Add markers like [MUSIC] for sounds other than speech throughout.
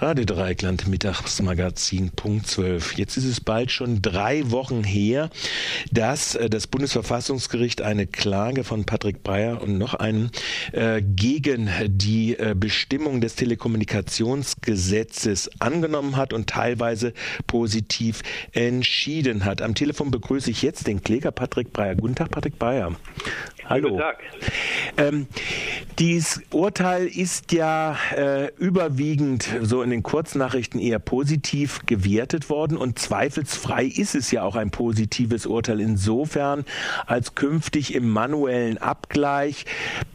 Radio Dreieckland Mittagsmagazin Punkt 12. Jetzt ist es bald schon drei Wochen her, dass äh, das Bundesverfassungsgericht eine Klage von Patrick Breyer und noch einen äh, gegen die äh, Bestimmung des Telekommunikationsgesetzes angenommen hat und teilweise positiv entschieden hat. Am Telefon begrüße ich jetzt den Kläger Patrick Breyer. Guten Tag, Patrick Breyer. Hallo. Guten Tag. Ähm, dieses Urteil ist ja äh, überwiegend so in den Kurznachrichten eher positiv gewertet worden und zweifelsfrei ist es ja auch ein positives Urteil insofern, als künftig im manuellen Abgleich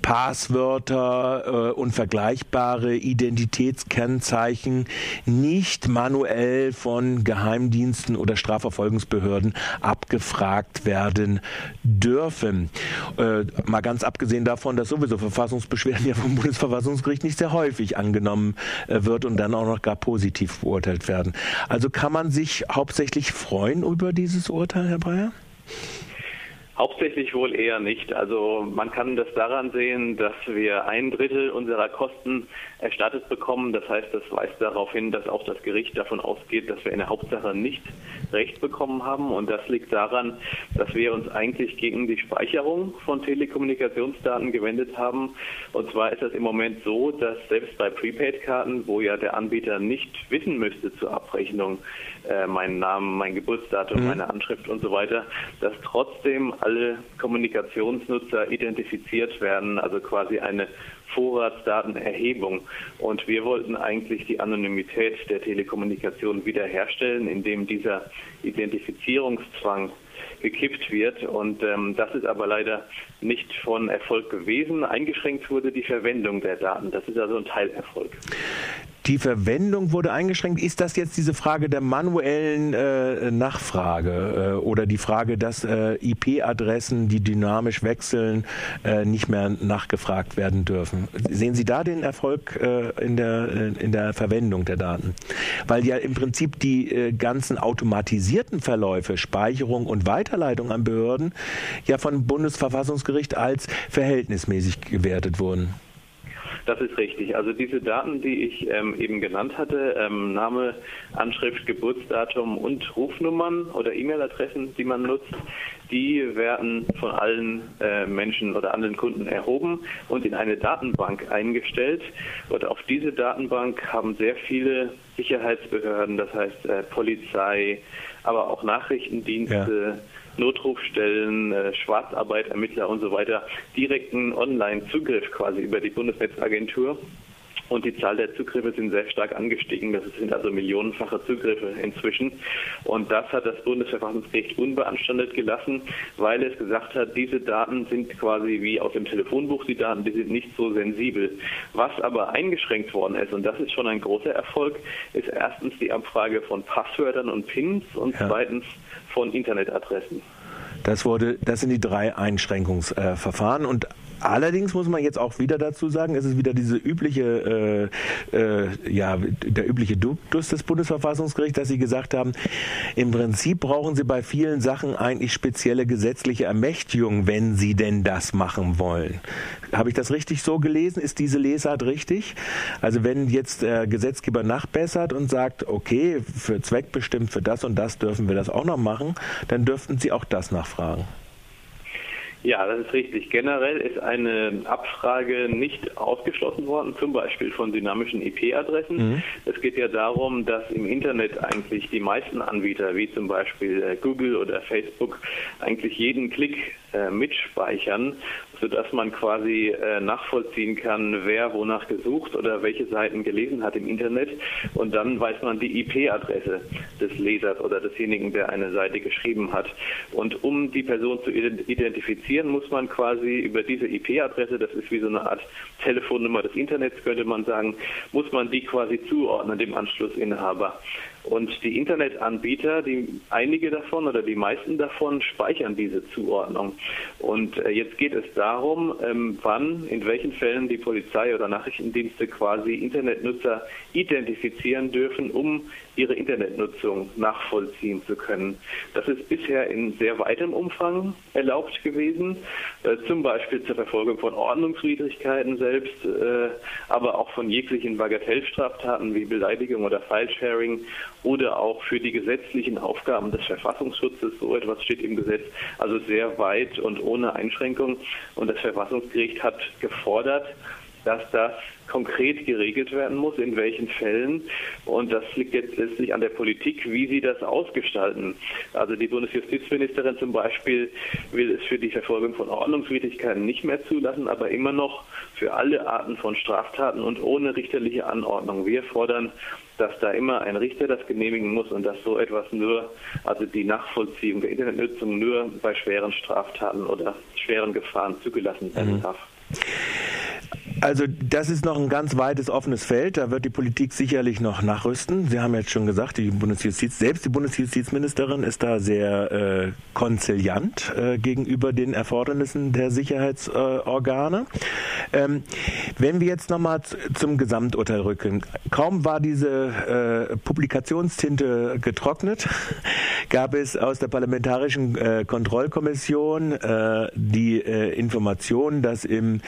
Passwörter äh, und vergleichbare Identitätskennzeichen nicht manuell von Geheimdiensten oder Strafverfolgungsbehörden abgefragt werden dürfen. Äh, mal ganz abgesehen davon, dass sowieso Verfassungsbeschwerden ja vom Bundesverfassungsgericht nicht sehr häufig angenommen äh, wird und dann auch noch gar positiv beurteilt werden. Also kann man sich hauptsächlich freuen über dieses Urteil, Herr Breyer? Hauptsächlich wohl eher nicht. Also man kann das daran sehen, dass wir ein Drittel unserer Kosten erstattet bekommen. Das heißt, das weist darauf hin, dass auch das Gericht davon ausgeht, dass wir in der Hauptsache nicht Recht bekommen haben. Und das liegt daran, dass wir uns eigentlich gegen die Speicherung von Telekommunikationsdaten gewendet haben. Und zwar ist es im Moment so, dass selbst bei Prepaid-Karten, wo ja der Anbieter nicht wissen müsste zur Abrechnung, äh, meinen Namen, mein Geburtsdatum, mhm. meine Anschrift und so weiter, dass trotzdem alle Kommunikationsnutzer identifiziert werden, also quasi eine Vorratsdatenerhebung. Und wir wollten eigentlich die Anonymität der Telekommunikation wiederherstellen, indem dieser Identifizierungszwang gekippt wird. Und ähm, das ist aber leider nicht von Erfolg gewesen. Eingeschränkt wurde die Verwendung der Daten. Das ist also ein Teilerfolg. Die Verwendung wurde eingeschränkt. Ist das jetzt diese Frage der manuellen äh, Nachfrage äh, oder die Frage, dass äh, IP-Adressen, die dynamisch wechseln, äh, nicht mehr nachgefragt werden dürfen? Sehen Sie da den Erfolg äh, in, der, äh, in der Verwendung der Daten? Weil ja im Prinzip die ganzen automatisierten Verläufe, Speicherung und Weiterleitung an Behörden, ja von Bundesverfassungsgericht als verhältnismäßig gewertet wurden. Das ist richtig. Also diese Daten, die ich ähm, eben genannt hatte, ähm, Name, Anschrift, Geburtsdatum und Rufnummern oder E-Mail-Adressen, die man nutzt, die werden von allen äh, Menschen oder anderen Kunden erhoben und in eine Datenbank eingestellt. Und auf diese Datenbank haben sehr viele Sicherheitsbehörden, das heißt äh, Polizei, aber auch Nachrichtendienste, ja Notrufstellen, äh, Schwarzarbeit, Ermittler und so weiter direkten Online-Zugriff quasi über die Bundesnetzagentur. Und die Zahl der Zugriffe sind sehr stark angestiegen. Das sind also millionenfache Zugriffe inzwischen. Und das hat das Bundesverfassungsgericht unbeanstandet gelassen, weil es gesagt hat, diese Daten sind quasi wie aus dem Telefonbuch die Daten, die sind nicht so sensibel. Was aber eingeschränkt worden ist, und das ist schon ein großer Erfolg, ist erstens die Abfrage von Passwörtern und Pins und ja. zweitens von Internetadressen. Das wurde, das sind die drei Einschränkungsverfahren und Allerdings muss man jetzt auch wieder dazu sagen, es ist wieder diese übliche, äh, äh, ja, der übliche Duktus des Bundesverfassungsgerichts, dass sie gesagt haben, im Prinzip brauchen sie bei vielen Sachen eigentlich spezielle gesetzliche Ermächtigung, wenn sie denn das machen wollen. Habe ich das richtig so gelesen? Ist diese Lesart richtig? Also wenn jetzt der Gesetzgeber nachbessert und sagt, okay, für zweckbestimmt für das und das dürfen wir das auch noch machen, dann dürften sie auch das nachfragen. Ja, das ist richtig. Generell ist eine Abfrage nicht ausgeschlossen worden, zum Beispiel von dynamischen IP-Adressen. Mhm. Es geht ja darum, dass im Internet eigentlich die meisten Anbieter, wie zum Beispiel äh, Google oder Facebook, eigentlich jeden Klick äh, mitspeichern, sodass man quasi äh, nachvollziehen kann, wer wonach gesucht oder welche Seiten gelesen hat im Internet. Und dann weiß man die IP-Adresse des Lesers oder desjenigen, der eine Seite geschrieben hat. Und um die Person zu identifizieren, muss man quasi über diese IP-Adresse, das ist wie so eine Art Telefonnummer des Internets, könnte man sagen, muss man die quasi zuordnen, dem Anschlussinhaber. Und die Internetanbieter, die einige davon oder die meisten davon speichern diese Zuordnung. Und äh, jetzt geht es darum, ähm, wann, in welchen Fällen die Polizei oder Nachrichtendienste quasi Internetnutzer identifizieren dürfen, um ihre Internetnutzung nachvollziehen zu können. Das ist bisher in sehr weitem Umfang erlaubt gewesen, äh, zum Beispiel zur Verfolgung von Ordnungswidrigkeiten selbst, äh, aber auch von jeglichen Bagatellstraftaten wie Beleidigung oder Filesharing oder auch für die gesetzlichen Aufgaben des Verfassungsschutzes. So etwas steht im Gesetz, also sehr weit und ohne Einschränkung. Und das Verfassungsgericht hat gefordert, dass das konkret geregelt werden muss, in welchen Fällen. Und das liegt jetzt letztlich an der Politik, wie sie das ausgestalten. Also die Bundesjustizministerin zum Beispiel will es für die Verfolgung von Ordnungswidrigkeiten nicht mehr zulassen, aber immer noch für alle Arten von Straftaten und ohne richterliche Anordnung. Wir fordern, dass da immer ein Richter das genehmigen muss und dass so etwas nur, also die Nachvollziehung der Internetnutzung nur bei schweren Straftaten oder schweren Gefahren zugelassen werden mhm. Also das ist noch ein ganz weites offenes Feld. Da wird die Politik sicherlich noch nachrüsten. Sie haben jetzt schon gesagt, die Bundesjustiz, selbst die Bundesjustizministerin ist da sehr äh, konziliant äh, gegenüber den Erfordernissen der Sicherheitsorgane. Ähm, wenn wir jetzt nochmal zum Gesamturteil rücken. Kaum war diese äh, Publikationstinte getrocknet, [LAUGHS] gab es aus der Parlamentarischen äh, Kontrollkommission äh, die äh, Information, dass im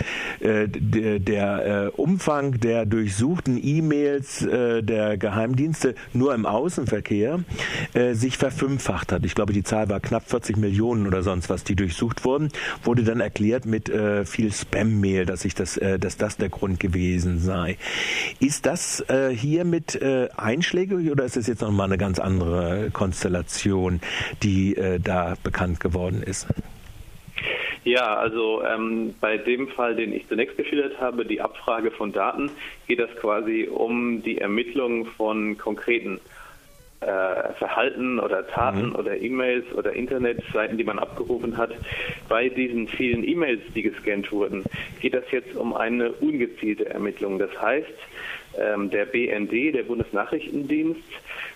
der äh, Umfang der durchsuchten E-Mails äh, der Geheimdienste nur im Außenverkehr äh, sich verfünffacht hat. Ich glaube, die Zahl war knapp 40 Millionen oder sonst was, die durchsucht wurden. Wurde dann erklärt mit äh, viel Spam-Mail, dass, das, äh, dass das der Grund gewesen sei. Ist das hier mit äh, einschlägig oder ist es jetzt nochmal eine ganz andere Konstellation, die da bekannt geworden ist? Ja, also ähm, bei dem Fall, den ich zunächst geschildert habe, die Abfrage von Daten, geht es quasi um die Ermittlung von konkreten äh, Verhalten oder Taten mhm. oder E-Mails oder Internetseiten, die man abgerufen hat. Bei diesen vielen E-Mails, die gescannt wurden, geht es jetzt um eine ungezielte Ermittlung. Das heißt, ähm, der BND, der Bundesnachrichtendienst,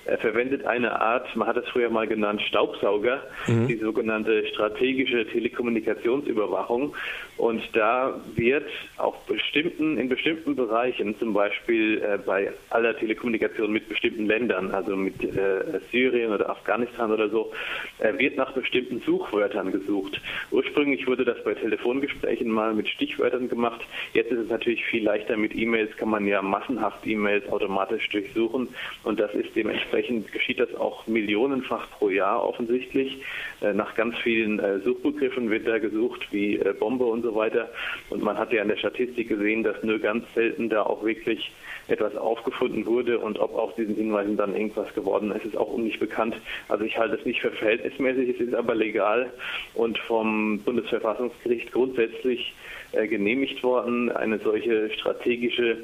er verwendet eine Art, man hat es früher mal genannt, Staubsauger, mhm. die sogenannte strategische Telekommunikationsüberwachung. Und da wird auf bestimmten, in bestimmten Bereichen, zum Beispiel äh, bei aller Telekommunikation mit bestimmten Ländern, also mit äh, Syrien oder Afghanistan oder so, äh, wird nach bestimmten Suchwörtern gesucht. Ursprünglich wurde das bei Telefongesprächen mal mit Stichwörtern gemacht. Jetzt ist es natürlich viel leichter mit E-Mails, kann man ja massenhaft E-Mails automatisch durchsuchen und das ist dementsprechend Dementsprechend geschieht das auch millionenfach pro Jahr offensichtlich. Äh, nach ganz vielen äh, Suchbegriffen wird da gesucht, wie äh, Bombe und so weiter. Und man hat ja in der Statistik gesehen, dass nur ganz selten da auch wirklich etwas aufgefunden wurde und ob aus diesen Hinweisen dann irgendwas geworden ist, ist auch nicht bekannt. Also ich halte es nicht für verhältnismäßig, es ist aber legal und vom Bundesverfassungsgericht grundsätzlich genehmigt worden, eine solche strategische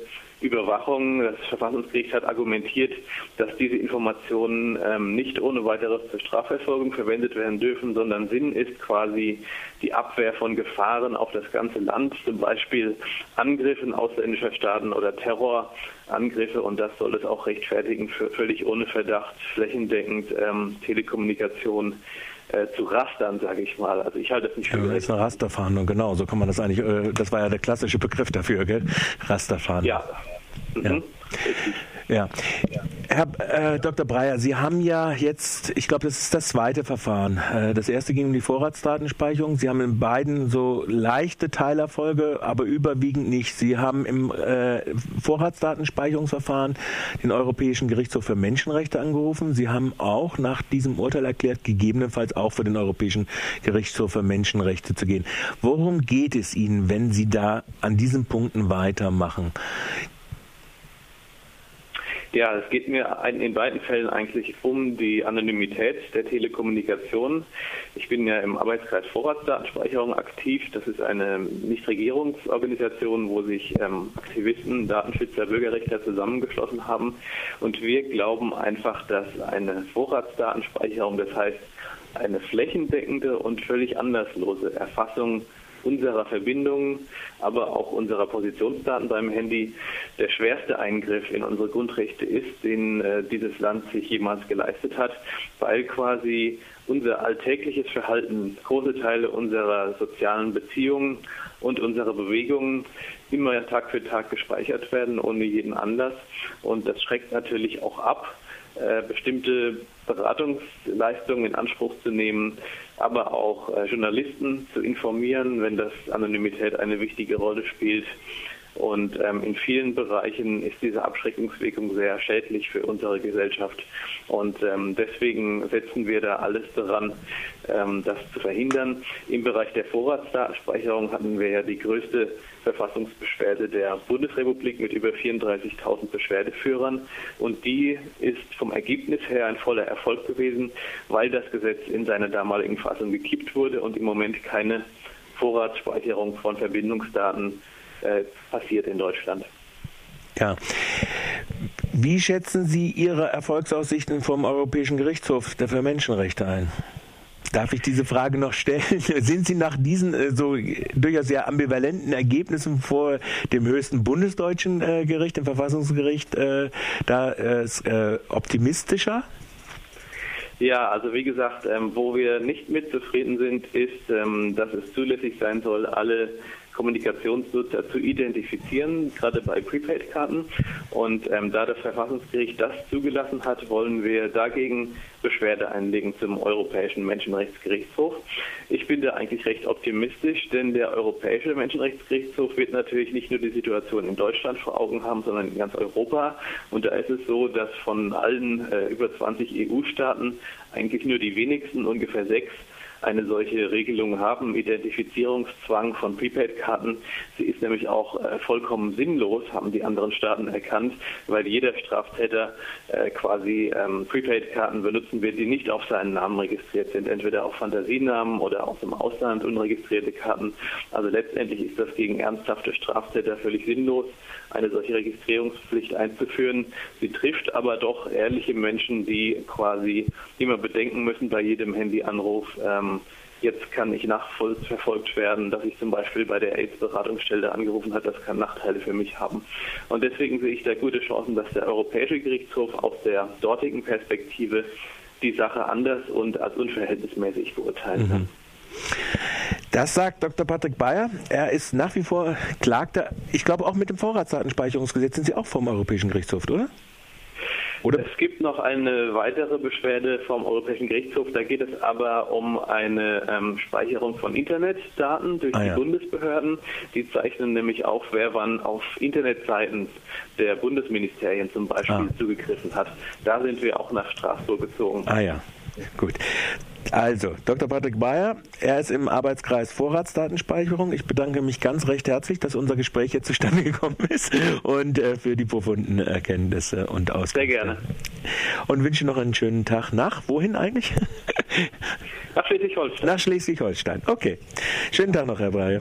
Überwachung. Das Verfassungsgericht hat argumentiert, dass diese Informationen ähm, nicht ohne weiteres zur Strafverfolgung verwendet werden dürfen, sondern Sinn ist quasi die Abwehr von Gefahren auf das ganze Land, zum Beispiel Angriffen ausländischer Staaten oder Terrorangriffe. Und das soll es auch rechtfertigen, für völlig ohne Verdacht, flächendeckend ähm, Telekommunikation äh, zu rastern, sage ich mal. Also ich halte das nicht für ja, Das ist eine Rasterfahndung, genau. So kann man das eigentlich, äh, das war ja der klassische Begriff dafür, gell? Rasterfahndung. Ja. Mhm. ja. Ja. Herr äh, Dr. Breyer, Sie haben ja jetzt, ich glaube, das ist das zweite Verfahren. Äh, das erste ging um die Vorratsdatenspeicherung. Sie haben in beiden so leichte Teilerfolge, aber überwiegend nicht. Sie haben im äh, Vorratsdatenspeicherungsverfahren den Europäischen Gerichtshof für Menschenrechte angerufen. Sie haben auch nach diesem Urteil erklärt, gegebenenfalls auch für den Europäischen Gerichtshof für Menschenrechte zu gehen. Worum geht es Ihnen, wenn Sie da an diesen Punkten weitermachen? Ja, es geht mir in beiden Fällen eigentlich um die Anonymität der Telekommunikation. Ich bin ja im Arbeitskreis Vorratsdatenspeicherung aktiv. Das ist eine Nichtregierungsorganisation, wo sich ähm, Aktivisten, Datenschützer, Bürgerrechtler zusammengeschlossen haben. Und wir glauben einfach, dass eine Vorratsdatenspeicherung, das heißt eine flächendeckende und völlig anderslose Erfassung unserer Verbindungen, aber auch unserer Positionsdaten beim Handy der schwerste Eingriff in unsere Grundrechte ist, den äh, dieses Land sich jemals geleistet hat, weil quasi unser alltägliches Verhalten, große Teile unserer sozialen Beziehungen und unserer Bewegungen immer Tag für Tag gespeichert werden, ohne jeden Anlass. Und das schreckt natürlich auch ab, äh, bestimmte Beratungsleistungen in Anspruch zu nehmen, aber auch äh, Journalisten zu informieren, wenn das Anonymität eine wichtige Rolle spielt. Und ähm, in vielen Bereichen ist diese Abschreckungswirkung sehr schädlich für unsere Gesellschaft. Und ähm, deswegen setzen wir da alles daran, ähm, das zu verhindern. Im Bereich der Vorratsdatenspeicherung hatten wir ja die größte Verfassungsbeschwerde der Bundesrepublik mit über 34.000 Beschwerdeführern. Und die ist vom Ergebnis her ein voller Erfolg gewesen, weil das Gesetz in seiner damaligen Fassung gekippt wurde und im Moment keine Vorratsspeicherung von Verbindungsdaten äh, passiert in Deutschland. Ja. Wie schätzen Sie Ihre Erfolgsaussichten vom Europäischen Gerichtshof für Menschenrechte ein? Darf ich diese Frage noch stellen? [LAUGHS] Sind Sie nach diesen äh, so durchaus sehr ambivalenten Ergebnissen vor dem höchsten bundesdeutschen äh, Gericht, dem Verfassungsgericht, äh, da äh, äh, optimistischer? Ja, also wie gesagt, ähm, wo wir nicht mit zufrieden sind, ist, ähm, dass es zulässig sein soll, alle Kommunikationsnutzer zu identifizieren, gerade bei Prepaid-Karten. Und ähm, da das Verfassungsgericht das zugelassen hat, wollen wir dagegen Beschwerde einlegen zum Europäischen Menschenrechtsgerichtshof. Ich bin da eigentlich recht optimistisch, denn der Europäische Menschenrechtsgerichtshof wird natürlich nicht nur die Situation in Deutschland vor Augen haben, sondern in ganz Europa. Und da ist es so, dass von allen äh, über 20 EU-Staaten eigentlich nur die wenigsten, ungefähr sechs, eine solche Regelung haben, Identifizierungszwang von Prepaid-Karten. Sie ist nämlich auch äh, vollkommen sinnlos, haben die anderen Staaten erkannt, weil jeder Straftäter äh, quasi ähm, Prepaid-Karten benutzen wird, die nicht auf seinen Namen registriert sind, entweder auf Fantasienamen oder aus dem Ausland unregistrierte Karten. Also letztendlich ist das gegen ernsthafte Straftäter völlig sinnlos, eine solche Registrierungspflicht einzuführen. Sie trifft aber doch ehrliche Menschen, die quasi immer bedenken müssen bei jedem Handyanruf, ähm, Jetzt kann ich nachverfolgt werden, dass ich zum Beispiel bei der AIDS-Beratungsstelle angerufen habe. Das kann Nachteile für mich haben. Und deswegen sehe ich da gute Chancen, dass der Europäische Gerichtshof aus der dortigen Perspektive die Sache anders und als unverhältnismäßig beurteilen kann. Mhm. Das sagt Dr. Patrick Bayer. Er ist nach wie vor Klagter. Ich glaube, auch mit dem Vorratsdatenspeicherungsgesetz sind Sie auch vom Europäischen Gerichtshof, oder? Oder? Es gibt noch eine weitere Beschwerde vom Europäischen Gerichtshof. Da geht es aber um eine ähm, Speicherung von Internetdaten durch ah, die ja. Bundesbehörden. Die zeichnen nämlich auf, wer wann auf Internetseiten der Bundesministerien zum Beispiel ah. zugegriffen hat. Da sind wir auch nach Straßburg gezogen. Ah ja, [LAUGHS] gut. Also, Dr. Patrick Bayer, er ist im Arbeitskreis Vorratsdatenspeicherung. Ich bedanke mich ganz recht herzlich, dass unser Gespräch jetzt zustande [LAUGHS] gekommen ist und äh, für die profunden Erkenntnisse und Auskünfte. Sehr gerne. Und wünsche noch einen schönen Tag nach. Wohin eigentlich? [LAUGHS] Nach Schleswig-Holstein. Nach Schleswig-Holstein. Okay. Schönen Tag noch, Herr Bayer.